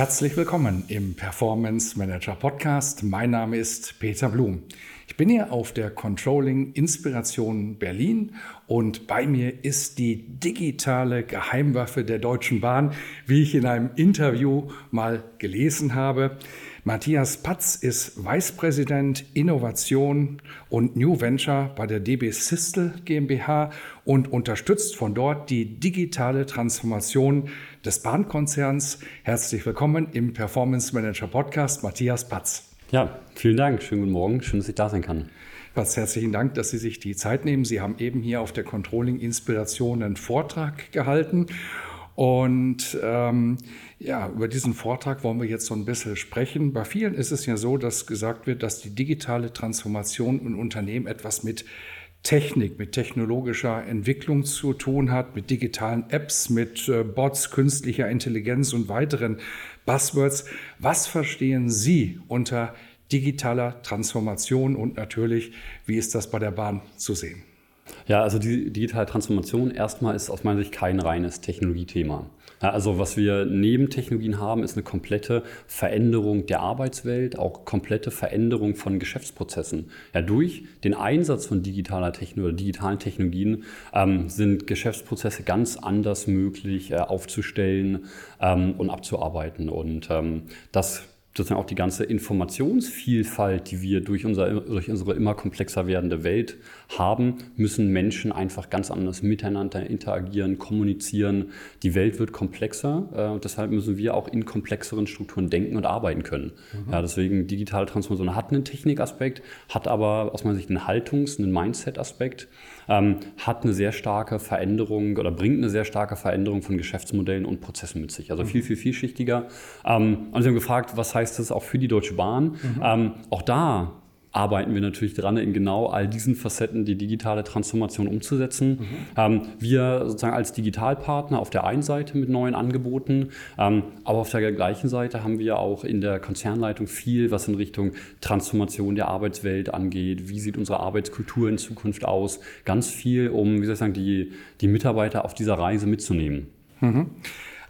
Herzlich willkommen im Performance Manager Podcast. Mein Name ist Peter Blum. Ich bin hier auf der Controlling Inspiration Berlin und bei mir ist die digitale Geheimwaffe der Deutschen Bahn, wie ich in einem Interview mal gelesen habe. Matthias Patz ist Vicepräsident Innovation und New Venture bei der DB Sistel GmbH und unterstützt von dort die digitale Transformation des Bahnkonzerns. Herzlich willkommen im Performance Manager Podcast, Matthias Patz. Ja, vielen Dank. Schönen guten Morgen. Schön, dass ich da sein kann. Patz, herzlichen Dank, dass Sie sich die Zeit nehmen. Sie haben eben hier auf der Controlling Inspiration einen Vortrag gehalten. Und ähm, ja, über diesen Vortrag wollen wir jetzt so ein bisschen sprechen. Bei vielen ist es ja so, dass gesagt wird, dass die digitale Transformation in Unternehmen etwas mit Technik, mit technologischer Entwicklung zu tun hat, mit digitalen Apps, mit äh, Bots, künstlicher Intelligenz und weiteren Buzzwords. Was verstehen Sie unter digitaler Transformation und natürlich, wie ist das bei der Bahn zu sehen? Ja, also die digitale Transformation erstmal ist aus meiner Sicht kein reines Technologiethema. Also was wir neben Technologien haben, ist eine komplette Veränderung der Arbeitswelt, auch komplette Veränderung von Geschäftsprozessen. Ja, durch den Einsatz von digitaler Techno oder digitalen Technologien ähm, sind Geschäftsprozesse ganz anders möglich äh, aufzustellen ähm, und abzuarbeiten. Und ähm, das sozusagen auch die ganze Informationsvielfalt, die wir durch, unser, durch unsere immer komplexer werdende Welt haben, müssen Menschen einfach ganz anders miteinander interagieren, kommunizieren. Die Welt wird komplexer äh, und deshalb müssen wir auch in komplexeren Strukturen denken und arbeiten können. Mhm. Ja, deswegen digitale Transformation hat einen Technikaspekt, hat aber aus meiner Sicht einen Haltungs-, einen Mindset-Aspekt ähm, hat eine sehr starke Veränderung oder bringt eine sehr starke Veränderung von Geschäftsmodellen und Prozessen mit sich. Also viel, viel vielschichtiger. Ähm, und Sie haben gefragt, was heißt das auch für die Deutsche Bahn? Mhm. Ähm, auch da arbeiten wir natürlich dran, in genau all diesen Facetten die digitale Transformation umzusetzen. Mhm. Ähm, wir sozusagen als Digitalpartner auf der einen Seite mit neuen Angeboten, ähm, aber auf der gleichen Seite haben wir auch in der Konzernleitung viel, was in Richtung Transformation der Arbeitswelt angeht. Wie sieht unsere Arbeitskultur in Zukunft aus? Ganz viel, um, wie soll ich sagen, die, die Mitarbeiter auf dieser Reise mitzunehmen. Mhm.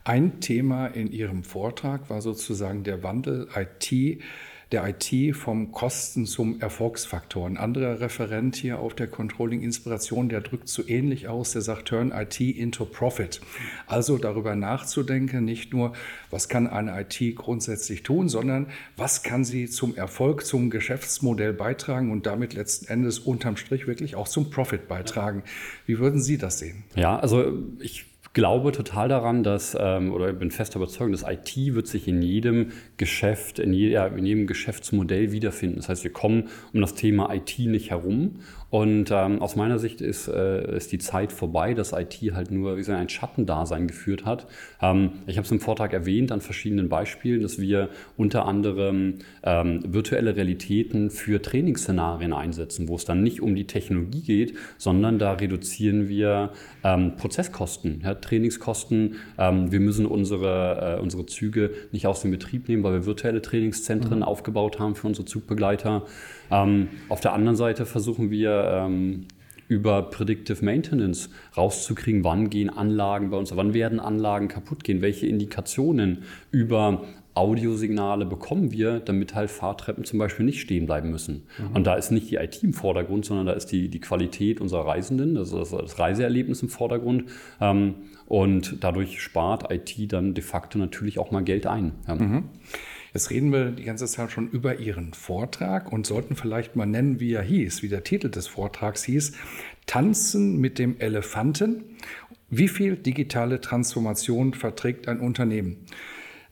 Ein Thema in Ihrem Vortrag war sozusagen der Wandel IT der IT vom Kosten zum Erfolgsfaktor. Ein anderer Referent hier auf der Controlling Inspiration, der drückt so ähnlich aus, der sagt, turn IT into profit. Also darüber nachzudenken, nicht nur, was kann eine IT grundsätzlich tun, sondern was kann sie zum Erfolg, zum Geschäftsmodell beitragen und damit letzten Endes unterm Strich wirklich auch zum Profit beitragen. Wie würden Sie das sehen? Ja, also ich glaube total daran, dass, ähm, oder bin fest überzeugt, dass IT wird sich in jedem Geschäft, in, je, ja, in jedem Geschäftsmodell wiederfinden. Das heißt, wir kommen um das Thema IT nicht herum und ähm, aus meiner Sicht ist, äh, ist die Zeit vorbei, dass IT halt nur wie gesagt, ein Schattendasein geführt hat. Ähm, ich habe es im Vortrag erwähnt an verschiedenen Beispielen, dass wir unter anderem ähm, virtuelle Realitäten für Trainingsszenarien einsetzen, wo es dann nicht um die Technologie geht, sondern da reduzieren wir ähm, Prozesskosten, ja, Trainingskosten. Ähm, wir müssen unsere, äh, unsere Züge nicht aus dem Betrieb nehmen, weil wir virtuelle Trainingszentren mhm. aufgebaut haben für unsere Zugbegleiter. Ähm, auf der anderen Seite versuchen wir ähm, über Predictive Maintenance rauszukriegen, wann gehen Anlagen bei uns, wann werden Anlagen kaputt gehen, welche Indikationen über Audiosignale bekommen wir, damit halt Fahrtreppen zum Beispiel nicht stehen bleiben müssen. Mhm. Und da ist nicht die IT im Vordergrund, sondern da ist die, die Qualität unserer Reisenden, also das, das Reiseerlebnis im Vordergrund. Ähm, und dadurch spart IT dann de facto natürlich auch mal Geld ein. Ja. Mhm. Jetzt reden wir die ganze Zeit schon über Ihren Vortrag und sollten vielleicht mal nennen, wie er hieß, wie der Titel des Vortrags hieß. Tanzen mit dem Elefanten. Wie viel digitale Transformation verträgt ein Unternehmen?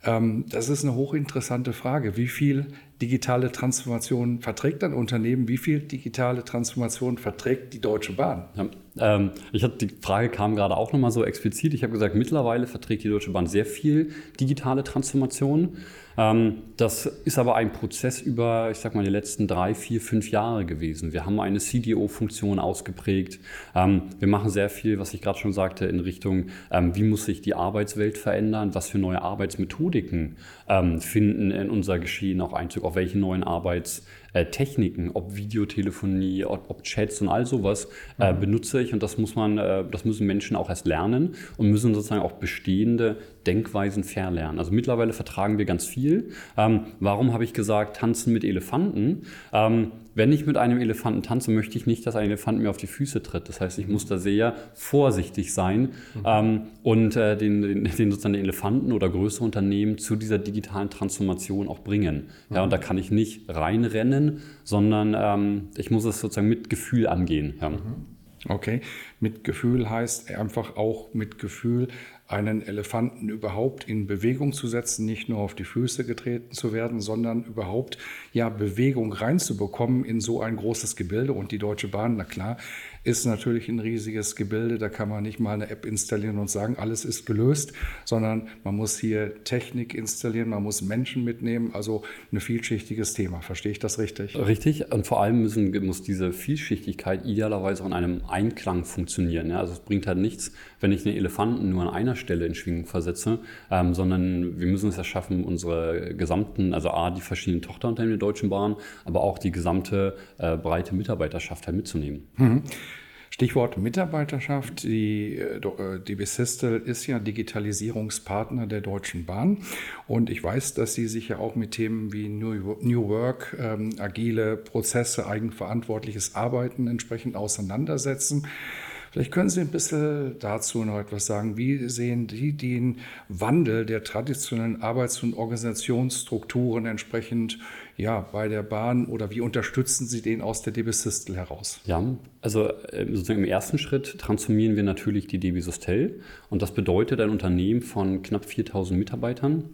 Ähm, das ist eine hochinteressante Frage. Wie viel digitale Transformation verträgt ein Unternehmen? Wie viel digitale Transformation verträgt die Deutsche Bahn? Ja, Ähm, ich hatte die Frage kam gerade auch nochmal so explizit. Ich habe gesagt, mittlerweile verträgt die Deutsche Bahn sehr viel digitale Transformation. Ähm, das ist aber ein Prozess über, ich sag mal, die letzten drei, vier, fünf Jahre gewesen. Wir haben eine CDO-Funktion ausgeprägt. Ähm, wir machen sehr viel, was ich gerade schon sagte, in Richtung, ähm, wie muss sich die Arbeitswelt verändern, was für neue Arbeitsmethodiken finden in unser Geschehen auch Einzug, auf welche neuen Arbeitstechniken, ob Videotelefonie, ob Chats und all sowas äh, mhm. benutze ich und das muss man, äh, das müssen Menschen auch erst lernen und müssen sozusagen auch bestehende Denkweisen verlernen. Also mittlerweile vertragen wir ganz viel. Ähm, warum habe ich gesagt, tanzen mit Elefanten? Ähm, wenn ich mit einem Elefanten tanze, möchte ich nicht, dass ein Elefant mir auf die Füße tritt. Das heißt, ich muss da sehr vorsichtig sein mhm. ähm, und äh, den, den, den, sozusagen den Elefanten oder größere Unternehmen zu dieser digitalen Transformation auch bringen. Mhm. Ja, und da kann ich nicht reinrennen, sondern ähm, ich muss es sozusagen mit Gefühl angehen. Ja. Mhm. Okay, mit Gefühl heißt einfach auch mit Gefühl einen Elefanten überhaupt in Bewegung zu setzen, nicht nur auf die Füße getreten zu werden, sondern überhaupt ja Bewegung reinzubekommen in so ein großes Gebilde. Und die Deutsche Bahn, na klar, ist natürlich ein riesiges Gebilde. Da kann man nicht mal eine App installieren und sagen, alles ist gelöst, sondern man muss hier Technik installieren, man muss Menschen mitnehmen. Also ein vielschichtiges Thema. Verstehe ich das richtig? Richtig. Und vor allem müssen, muss diese Vielschichtigkeit idealerweise in einem Einklang funktionieren. Ja? Also es bringt halt nichts, wenn ich einen Elefanten nur an einer Stelle in Schwingung versetze, ähm, sondern wir müssen es ja schaffen, unsere gesamten, also A, die verschiedenen Tochterunternehmen der Deutschen Bahn, aber auch die gesamte äh, breite Mitarbeiterschaft halt mitzunehmen. Mhm. Stichwort Mitarbeiterschaft. Die äh, DB Systel ist ja Digitalisierungspartner der Deutschen Bahn. Und ich weiß, dass Sie sich ja auch mit Themen wie New Work, ähm, agile Prozesse, eigenverantwortliches Arbeiten entsprechend auseinandersetzen. Vielleicht können Sie ein bisschen dazu noch etwas sagen. Wie sehen Sie den Wandel der traditionellen Arbeits- und Organisationsstrukturen entsprechend ja, bei der Bahn oder wie unterstützen Sie den aus der DB Systel heraus? Ja, also ähm, sozusagen im ersten Schritt transformieren wir natürlich die DB Systel und das bedeutet ein Unternehmen von knapp 4000 Mitarbeitern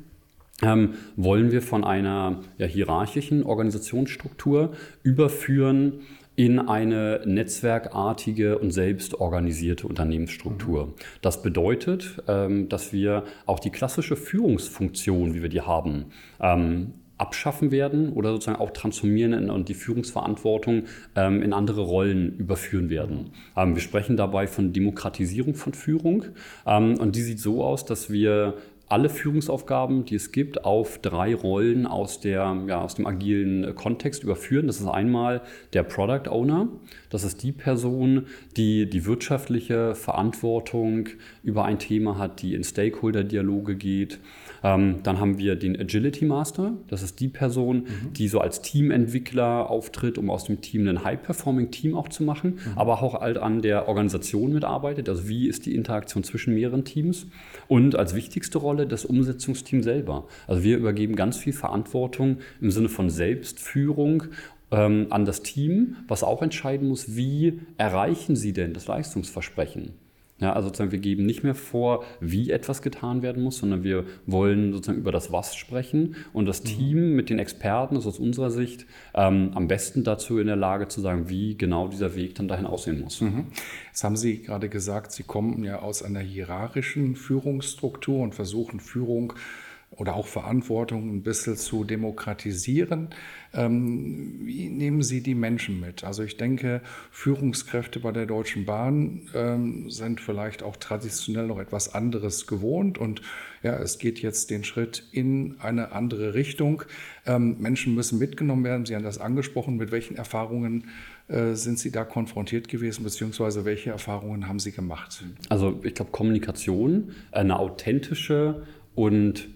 ähm, wollen wir von einer ja, hierarchischen Organisationsstruktur überführen in eine netzwerkartige und selbstorganisierte Unternehmensstruktur. Mhm. Das bedeutet, ähm, dass wir auch die klassische Führungsfunktion, wie wir die haben, ähm, abschaffen werden oder sozusagen auch transformieren und die Führungsverantwortung ähm, in andere Rollen überführen werden. wir sprechen dabei von Demokratisierung von Führung und die sieht so aus, dass wir alle Führungsaufgaben, die es gibt, auf drei Rollen aus, der, ja, aus dem agilen Kontext überführen. Das ist einmal der Product Owner. Das ist die Person, die die wirtschaftliche Verantwortung über ein Thema hat, die in Stakeholder-Dialoge geht. Ähm, dann haben wir den Agility Master. Das ist die Person, mhm. die so als Teamentwickler auftritt, um aus dem Team ein High-Performing-Team auch zu machen, mhm. aber auch halt an der Organisation mitarbeitet. Also wie ist die Interaktion zwischen mehreren Teams? Und als wichtigste Rolle Rolle das Umsetzungsteam selber. Also wir übergeben ganz viel Verantwortung im Sinne von Selbstführung ähm, an das Team, was auch entscheiden muss, wie erreichen Sie denn das Leistungsversprechen? Ja, also sozusagen, wir geben nicht mehr vor, wie etwas getan werden muss, sondern wir wollen sozusagen über das Was sprechen und das mhm. Team mit den Experten ist aus unserer Sicht ähm, am besten dazu in der Lage zu sagen, wie genau dieser Weg dann dahin aussehen muss. Mhm. Jetzt haben Sie gerade gesagt, Sie kommen ja aus einer hierarchischen Führungsstruktur und versuchen Führung oder auch Verantwortung ein bisschen zu demokratisieren. Ähm, wie nehmen Sie die Menschen mit? Also ich denke, Führungskräfte bei der Deutschen Bahn ähm, sind vielleicht auch traditionell noch etwas anderes gewohnt und ja, es geht jetzt den Schritt in eine andere Richtung. Ähm, Menschen müssen mitgenommen werden. Sie haben das angesprochen. Mit welchen Erfahrungen äh, sind Sie da konfrontiert gewesen, beziehungsweise welche Erfahrungen haben Sie gemacht? Also ich glaube, Kommunikation, eine authentische und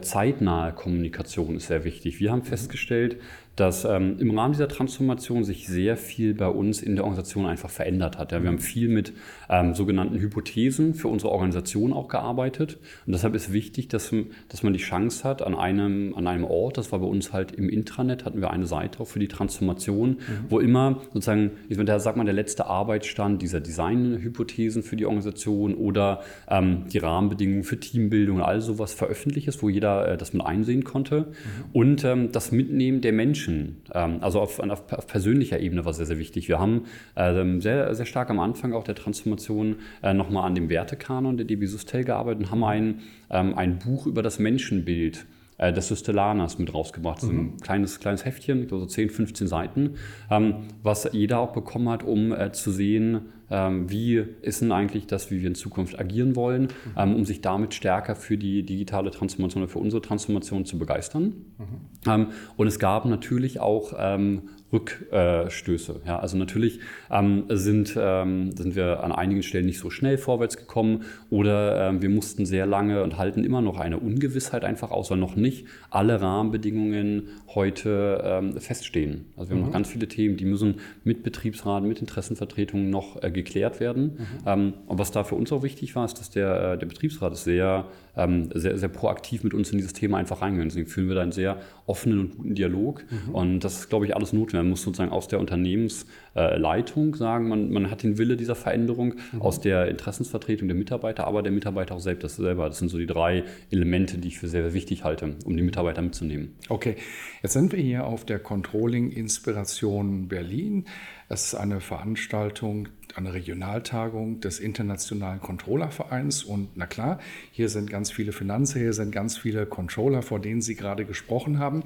zeitnahe Kommunikation ist sehr wichtig. Wir haben festgestellt, dass ähm, im Rahmen dieser Transformation sich sehr viel bei uns in der Organisation einfach verändert hat. Ja, wir haben viel mit ähm, sogenannten Hypothesen für unsere Organisation auch gearbeitet. Und deshalb ist wichtig, dass, dass man die Chance hat, an einem, an einem Ort, das war bei uns halt im Intranet, hatten wir eine Seite auch für die Transformation, mhm. wo immer sozusagen, da sagt man, der letzte Arbeitsstand dieser Designhypothesen für die Organisation oder ähm, die Rahmenbedingungen für Teambildung und all sowas veröffentlicht ist, wo jeder äh, das mit einsehen konnte. Mhm. Und ähm, das Mitnehmen der Menschen, Menschen, ähm, also auf, auf, auf, persönlicher Ebene war sehr, sehr wichtig. Wir haben ähm, sehr, sehr stark am Anfang auch der Transformation äh, nochmal an dem Wertekanon der DB Sustel gearbeitet und haben ein, ähm, ein Buch über das Menschenbild äh, des Systellanas mit rausgebracht. Das ist ein mhm. kleines, kleines Heftchen, so 10, 15 Seiten, ähm, was jeder auch bekommen hat, um äh, zu sehen, ähm, wie ist denn eigentlich das, wie wir in Zukunft agieren wollen, mhm. ähm, um sich damit stärker für die digitale Transformation oder für unsere Transformation zu begeistern. Mhm. Ähm, und es gab natürlich auch ähm, Rückstöße. Ja, also natürlich ähm, sind, ähm, sind wir an einigen Stellen nicht so schnell vorwärts gekommen oder ähm, wir mussten sehr lange und halten immer noch eine Ungewissheit einfach aus, weil noch nicht alle Rahmenbedingungen heute ähm, feststehen. Also wir haben noch mhm. ganz viele Themen, die müssen mit Betriebsrat, mit Interessenvertretungen noch äh, geklärt werden. Mhm. Ähm, und was da für uns auch wichtig war, ist, dass der, äh, der Betriebsrat sehr, ähm, sehr, sehr proaktiv mit uns in dieses Thema einfach reingegangen Deswegen führen wir da einen sehr offenen und guten Dialog. Mhm. Und das ist, glaube ich, alles notwendig. Man muss sozusagen aus der Unternehmensleitung sagen, man, man hat den Wille dieser Veränderung, mhm. aus der Interessensvertretung der Mitarbeiter, aber der Mitarbeiter auch selbst, das selber. Das sind so die drei Elemente, die ich für sehr, sehr wichtig halte, um die Mitarbeiter mitzunehmen. Okay, jetzt sind wir hier auf der Controlling Inspiration Berlin. Es ist eine Veranstaltung, eine Regionaltagung des Internationalen Controllervereins. Und na klar, hier sind ganz viele Finanzer, hier sind ganz viele Controller, vor denen Sie gerade gesprochen haben.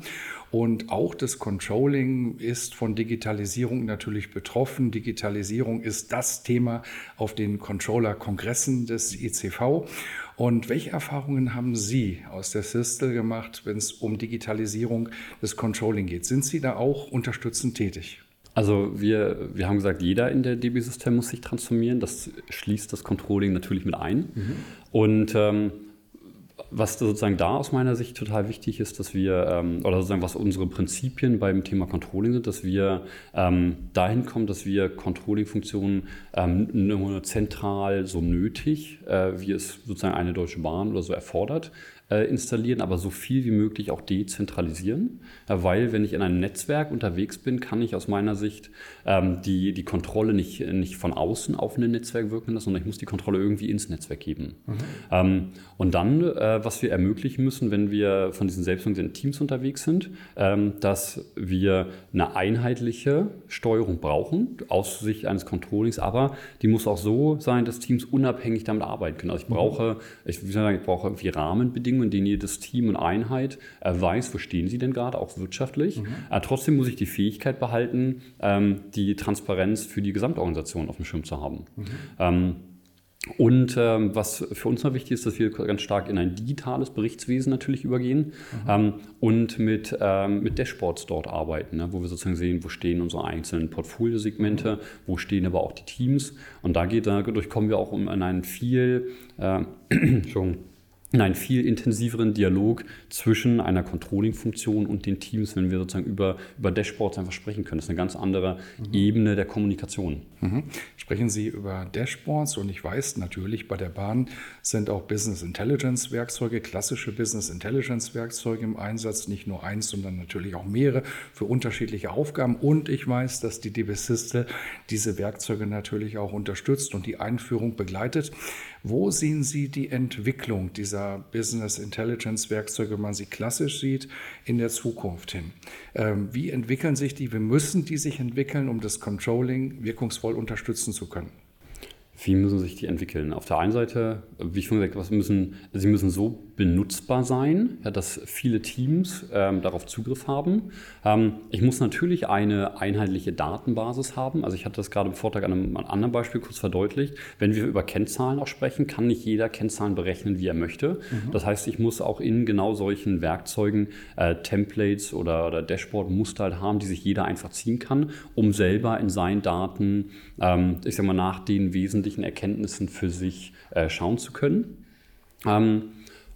Und auch das Controlling ist von Digitalisierung natürlich betroffen. Digitalisierung ist das Thema auf den Controller-Kongressen des ICV. Und welche Erfahrungen haben Sie aus der Sistel gemacht, wenn es um Digitalisierung des Controlling geht? Sind Sie da auch unterstützend tätig? Also wir, wir haben gesagt, jeder in der DB-System muss sich transformieren. Das schließt das Controlling natürlich mit ein. Mhm. Und ähm, was sozusagen da aus meiner Sicht total wichtig ist, dass wir, ähm, oder sozusagen was unsere Prinzipien beim Thema Controlling sind, dass wir ähm, dahin kommen, dass wir Controlling-Funktionen ähm, nur zentral so nötig, äh, wie es sozusagen eine Deutsche Bahn oder so erfordert, installieren, aber so viel wie möglich auch dezentralisieren. Ja, weil wenn ich in einem Netzwerk unterwegs bin, kann ich aus meiner Sicht ähm, die, die Kontrolle nicht, nicht von außen auf ein Netzwerk wirken lassen, sondern ich muss die Kontrolle irgendwie ins Netzwerk geben. Mhm. Ähm, und dann, äh, was wir ermöglichen müssen, wenn wir von diesen selbstorganisierten Teams unterwegs sind, ähm, dass wir eine einheitliche Steuerung brauchen, aus Sicht eines Controllings, aber die muss auch so sein, dass Teams unabhängig damit arbeiten können. Also ich mhm. brauche, ich, sagen, ich brauche irgendwie Rahmenbedingungen, Bedingungen, in denen jedes Team und Einheit äh, weiß, wo stehen sie denn gerade, auch wirtschaftlich. Mhm. Äh, trotzdem muss ich die Fähigkeit behalten, ähm, die Transparenz für die Gesamtorganisation auf dem Schirm zu haben. Mhm. Ähm, und ähm, was für uns noch wichtig ist, dass wir ganz stark in ein digitales Berichtswesen natürlich übergehen mhm. ähm, und mit, ähm, mit Dashboards dort arbeiten, ne, wo wir sozusagen sehen, wo stehen unsere einzelnen Portfoliosegmente, mhm. wo stehen aber auch die Teams. Und da geht, dadurch kommen wir auch in einen viel, äh, Entschuldigung, in einen viel intensiveren Dialog zwischen einer Controlling-Funktion und den Teams, wenn wir sozusagen über, über Dashboards einfach sprechen können. Das ist eine ganz andere mhm. Ebene der Kommunikation. Mhm. Sprechen Sie über Dashboards und ich weiß natürlich, bei der Bahn sind auch Business Intelligence Werkzeuge, klassische Business Intelligence Werkzeuge im Einsatz, nicht nur eins, sondern natürlich auch mehrere für unterschiedliche Aufgaben. Und ich weiß, dass die DB Systel diese Werkzeuge natürlich auch unterstützt und die Einführung begleitet. Wo sehen Sie die Entwicklung dieser Business Intelligence Werkzeuge, wenn man sie klassisch sieht, in der Zukunft hin? Ähm, wie entwickeln sich die? Wie müssen die sich entwickeln, um das Controlling wirkungsvoll unterstützen zu können? Wie müssen sich die entwickeln? Auf der einen Seite, wie ich schon gesagt habe, müssen, sie müssen so benutzbar sein, ja, dass viele Teams ähm, darauf Zugriff haben. Ähm, ich muss natürlich eine einheitliche Datenbasis haben. Also ich hatte das gerade im Vortrag an einem, an einem anderen Beispiel kurz verdeutlicht. Wenn wir über Kennzahlen auch sprechen, kann nicht jeder Kennzahlen berechnen, wie er möchte. Mhm. Das heißt, ich muss auch in genau solchen Werkzeugen äh, Templates oder, oder Dashboard-Muster halt haben, die sich jeder einfach ziehen kann, um selber in seinen Daten, ähm, ich sag mal, nach den wesentlichen Erkenntnissen für sich äh, schauen zu können. Ähm,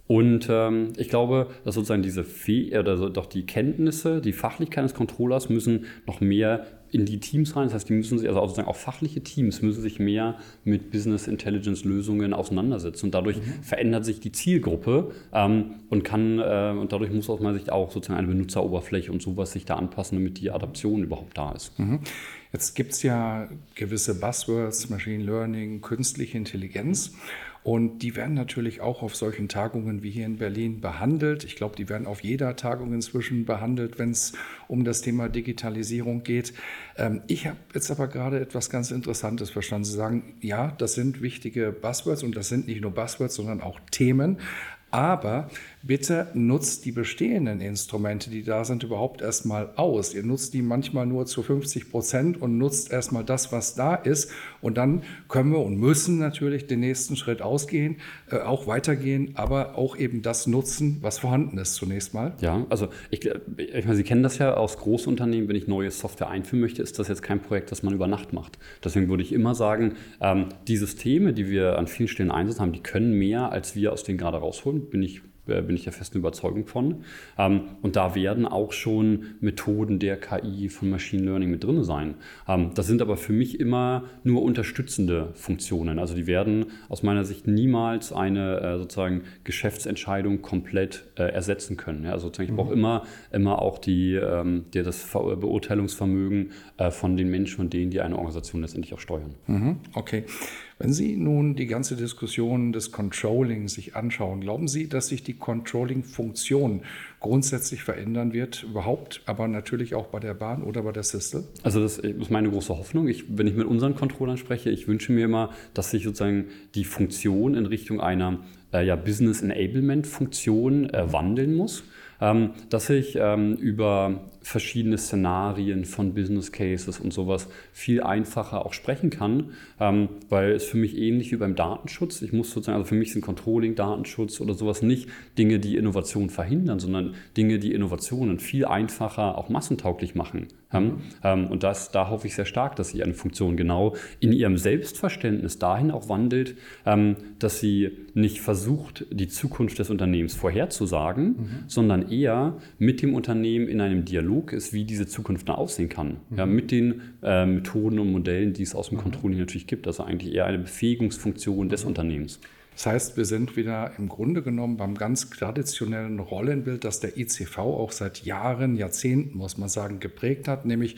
und ähm, ich glaube, dass sozusagen diese Fäh oder so, doch die Kenntnisse, die Fachlichkeit des Controllers müssen noch mehr in die Teams rein. Das heißt, die müssen sich, also sozusagen auch fachliche Teams müssen sich mehr mit Business Intelligence Lösungen auseinandersetzen. Und dadurch mhm. verändert sich die Zielgruppe ähm, und kann, äh, und dadurch muss aus meiner Sicht auch sozusagen eine Benutzeroberfläche und sowas sich da anpassen, damit die Adaption überhaupt da ist. Mhm. Jetzt gibt es ja gewisse Buzzwords, Machine Learning, künstliche Intelligenz. Und die werden natürlich auch auf solchen Tagungen wie hier in Berlin behandelt. Ich glaube, die werden auf jeder Tagung inzwischen behandelt, wenn es um das Thema Digitalisierung geht. Ähm, ich habe jetzt aber gerade etwas ganz Interessantes verstanden. Sie sagen, ja, das sind wichtige Buzzwords und das sind nicht nur Buzzwords, sondern auch Themen. Aber bitte nutzt die bestehenden Instrumente, die da sind, überhaupt erstmal aus. Ihr nutzt die manchmal nur zu 50 Prozent und nutzt erstmal das, was da ist. Und dann können wir und müssen natürlich den nächsten Schritt ausgehen, äh, auch weitergehen, aber auch eben das nutzen, was vorhanden ist zunächst mal. Ja, also ich, ich meine, Sie kennen das ja aus Großunternehmen, wenn ich neue Software einführen möchte, ist das jetzt kein Projekt, das man über Nacht macht. Deswegen würde ich immer sagen, ähm, die Systeme, die wir an vielen Stellen einsetzen haben, die können mehr, als wir aus denen gerade rausholen bin ich bin ich der festen Überzeugung von. Ähm, und da werden auch schon Methoden der KI von Machine Learning mit drin sein. Ähm, das sind aber für mich immer nur unterstützende Funktionen. Also die werden aus meiner Sicht niemals eine äh, sozusagen Geschäftsentscheidung komplett äh, ersetzen können. also sozusagen, ich brauche mhm. immer, immer auch die, ähm, die das Beurteilungsvermögen von den Menschen und denen, die eine Organisation letztendlich auch steuern. Mhm. Okay. Wenn Sie nun die ganze Diskussion des Controlling sich anschauen, glauben Sie, dass sich die Controlling-Funktion grundsätzlich verändern wird, überhaupt, aber natürlich auch bei der Bahn oder bei der Sistel? Also das ist meine große Hoffnung. Ich, wenn ich mit unseren Controllern spreche, ich wünsche mir immer, dass sich sozusagen die Funktion in Richtung einer äh, ja, Business Enablement Funktion äh, wandeln muss ähm, dass ich ähm, über verschiedene Szenarien von Business Cases und sowas viel einfacher auch sprechen kann, ähm, weil es für mich ähnlich wie beim Datenschutz, ich muss sozusagen, also für mich sind Controlling, Datenschutz oder sowas nicht Dinge, die Innovation verhindern, sondern Dinge, die Innovationen viel einfacher auch massentauglich machen. Mhm. und das, da hoffe ich sehr stark, dass sich eine Funktion genau in ihrem Selbstverständnis dahin auch wandelt, dass sie nicht versucht, die Zukunft des Unternehmens vorherzusagen, mhm. sondern eher mit dem Unternehmen in einem Dialog ist, wie diese Zukunft dann aussehen kann. Mhm. Ja, mit den äh, Methoden und Modellen, die es aus dem. Controlling natürlich gibt. Also eigentlich eher eine Befähigungsfunktion des. Unternehmens. Das heißt, wir sind wieder im Grunde genommen beim ganz traditionellen Rollenbild, das der ICV auch seit Jahren, Jahrzehnten, muss man sagen, geprägt hat, nämlich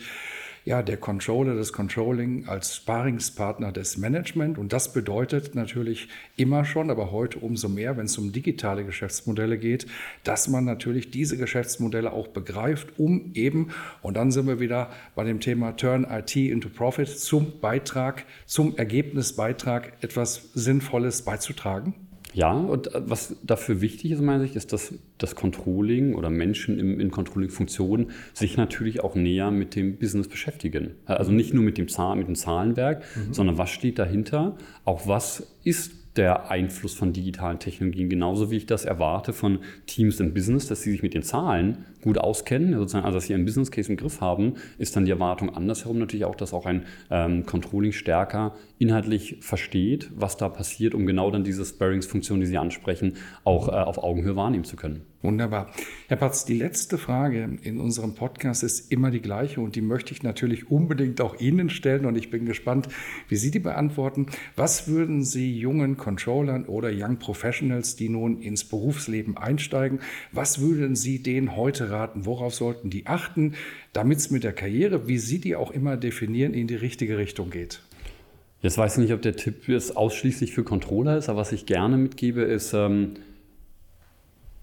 ja, der Controller, das Controlling als Sparingspartner des Management. Und das bedeutet natürlich immer schon, aber heute umso mehr, wenn es um digitale Geschäftsmodelle geht, dass man natürlich diese Geschäftsmodelle auch begreift, um eben, und dann sind wir wieder bei dem Thema Turn IT into Profit, zum Beitrag, zum Ergebnisbeitrag etwas Sinnvolles beizutragen. Ja, und äh, was dafür wichtig ist, meiner Sicht, ist, dass das Controlling oder Menschen im, in Controlling-Funktionen sich natürlich auch näher mit dem Business beschäftigen. Also nicht nur mit dem, Zahl, mit dem Zahlenwerk, mhm. sondern was steht dahinter, auch was ist der Einfluss von digitalen Technologien, genauso wie ich das erwarte von Teams im Business, dass sie sich mit den Zahlen gut auskennen, sozusagen, also dass sie einen Business Case im Griff haben, ist dann die Erwartung andersherum natürlich auch, dass auch ein ähm, Controlling stärker inhaltlich versteht, was da passiert, um genau dann diese Sparings-Funktion, die Sie ansprechen, auch äh, auf Augenhöhe wahrnehmen zu können. Wunderbar. Herr Patz, die letzte Frage in unserem Podcast ist immer die gleiche und die möchte ich natürlich unbedingt auch Ihnen stellen und ich bin gespannt, wie Sie die beantworten. Was würden Sie jungen Controllern oder Young Professionals, die nun ins Berufsleben einsteigen, was würden Sie denen heute raten? Worauf sollten die achten, damit es mit der Karriere, wie Sie die auch immer definieren, in die richtige Richtung geht? Jetzt weiß ich nicht, ob der Tipp jetzt ausschließlich für Controller ist, aber was ich gerne mitgebe, ist, ähm,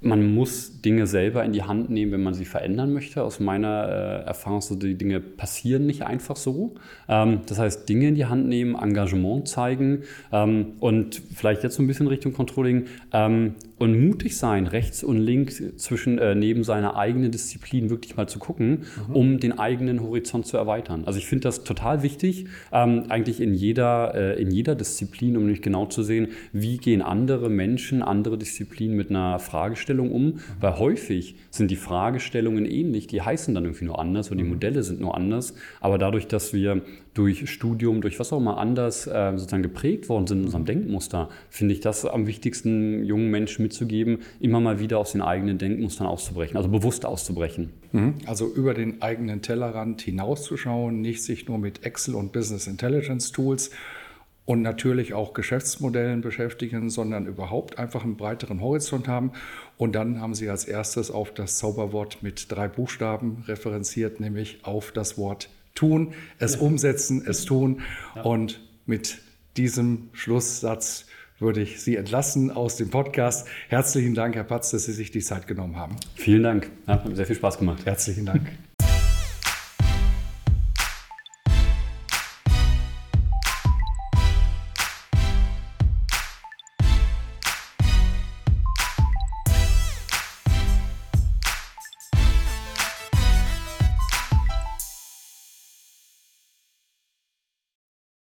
man muss Dinge selber in die Hand nehmen, wenn man sie verändern möchte. Aus meiner äh, Erfahrung, so die Dinge passieren nicht einfach so. Ähm, das heißt, Dinge in die Hand nehmen, Engagement zeigen ähm, und vielleicht jetzt so ein bisschen Richtung Controlling ähm, und mutig sein, rechts und links zwischen äh, neben seiner eigenen Disziplin wirklich mal zu gucken, mhm. um den eigenen Horizont zu erweitern. Also ich finde das total wichtig, ähm, eigentlich in jeder, äh, in jeder Disziplin, um nämlich genau zu sehen, wie gehen andere Menschen, andere Disziplinen mit einer Fragestellung Fragestellung um, weil häufig sind die Fragestellungen ähnlich, die heißen dann irgendwie nur anders und die mhm. Modelle sind nur anders. Aber dadurch, dass wir durch Studium, durch was auch immer anders äh, sozusagen geprägt worden sind in unserem Denkmuster, finde ich das am wichtigsten, jungen Menschen mitzugeben, immer mal wieder aus den eigenen Denkmustern auszubrechen, also bewusst auszubrechen. Mhm. Also über den eigenen Tellerrand hinauszuschauen, nicht sich nur mit Excel und Business Intelligence Tools und natürlich auch Geschäftsmodellen beschäftigen, sondern überhaupt einfach einen breiteren Horizont haben. Und dann haben Sie als erstes auf das Zauberwort mit drei Buchstaben referenziert, nämlich auf das Wort tun, es ja. umsetzen, es tun. Ja. Und mit diesem Schlusssatz würde ich Sie entlassen aus dem Podcast. Herzlichen Dank, Herr Patz, dass Sie sich die Zeit genommen haben. Vielen Dank. Hat sehr viel Spaß gemacht. Herzlichen Dank.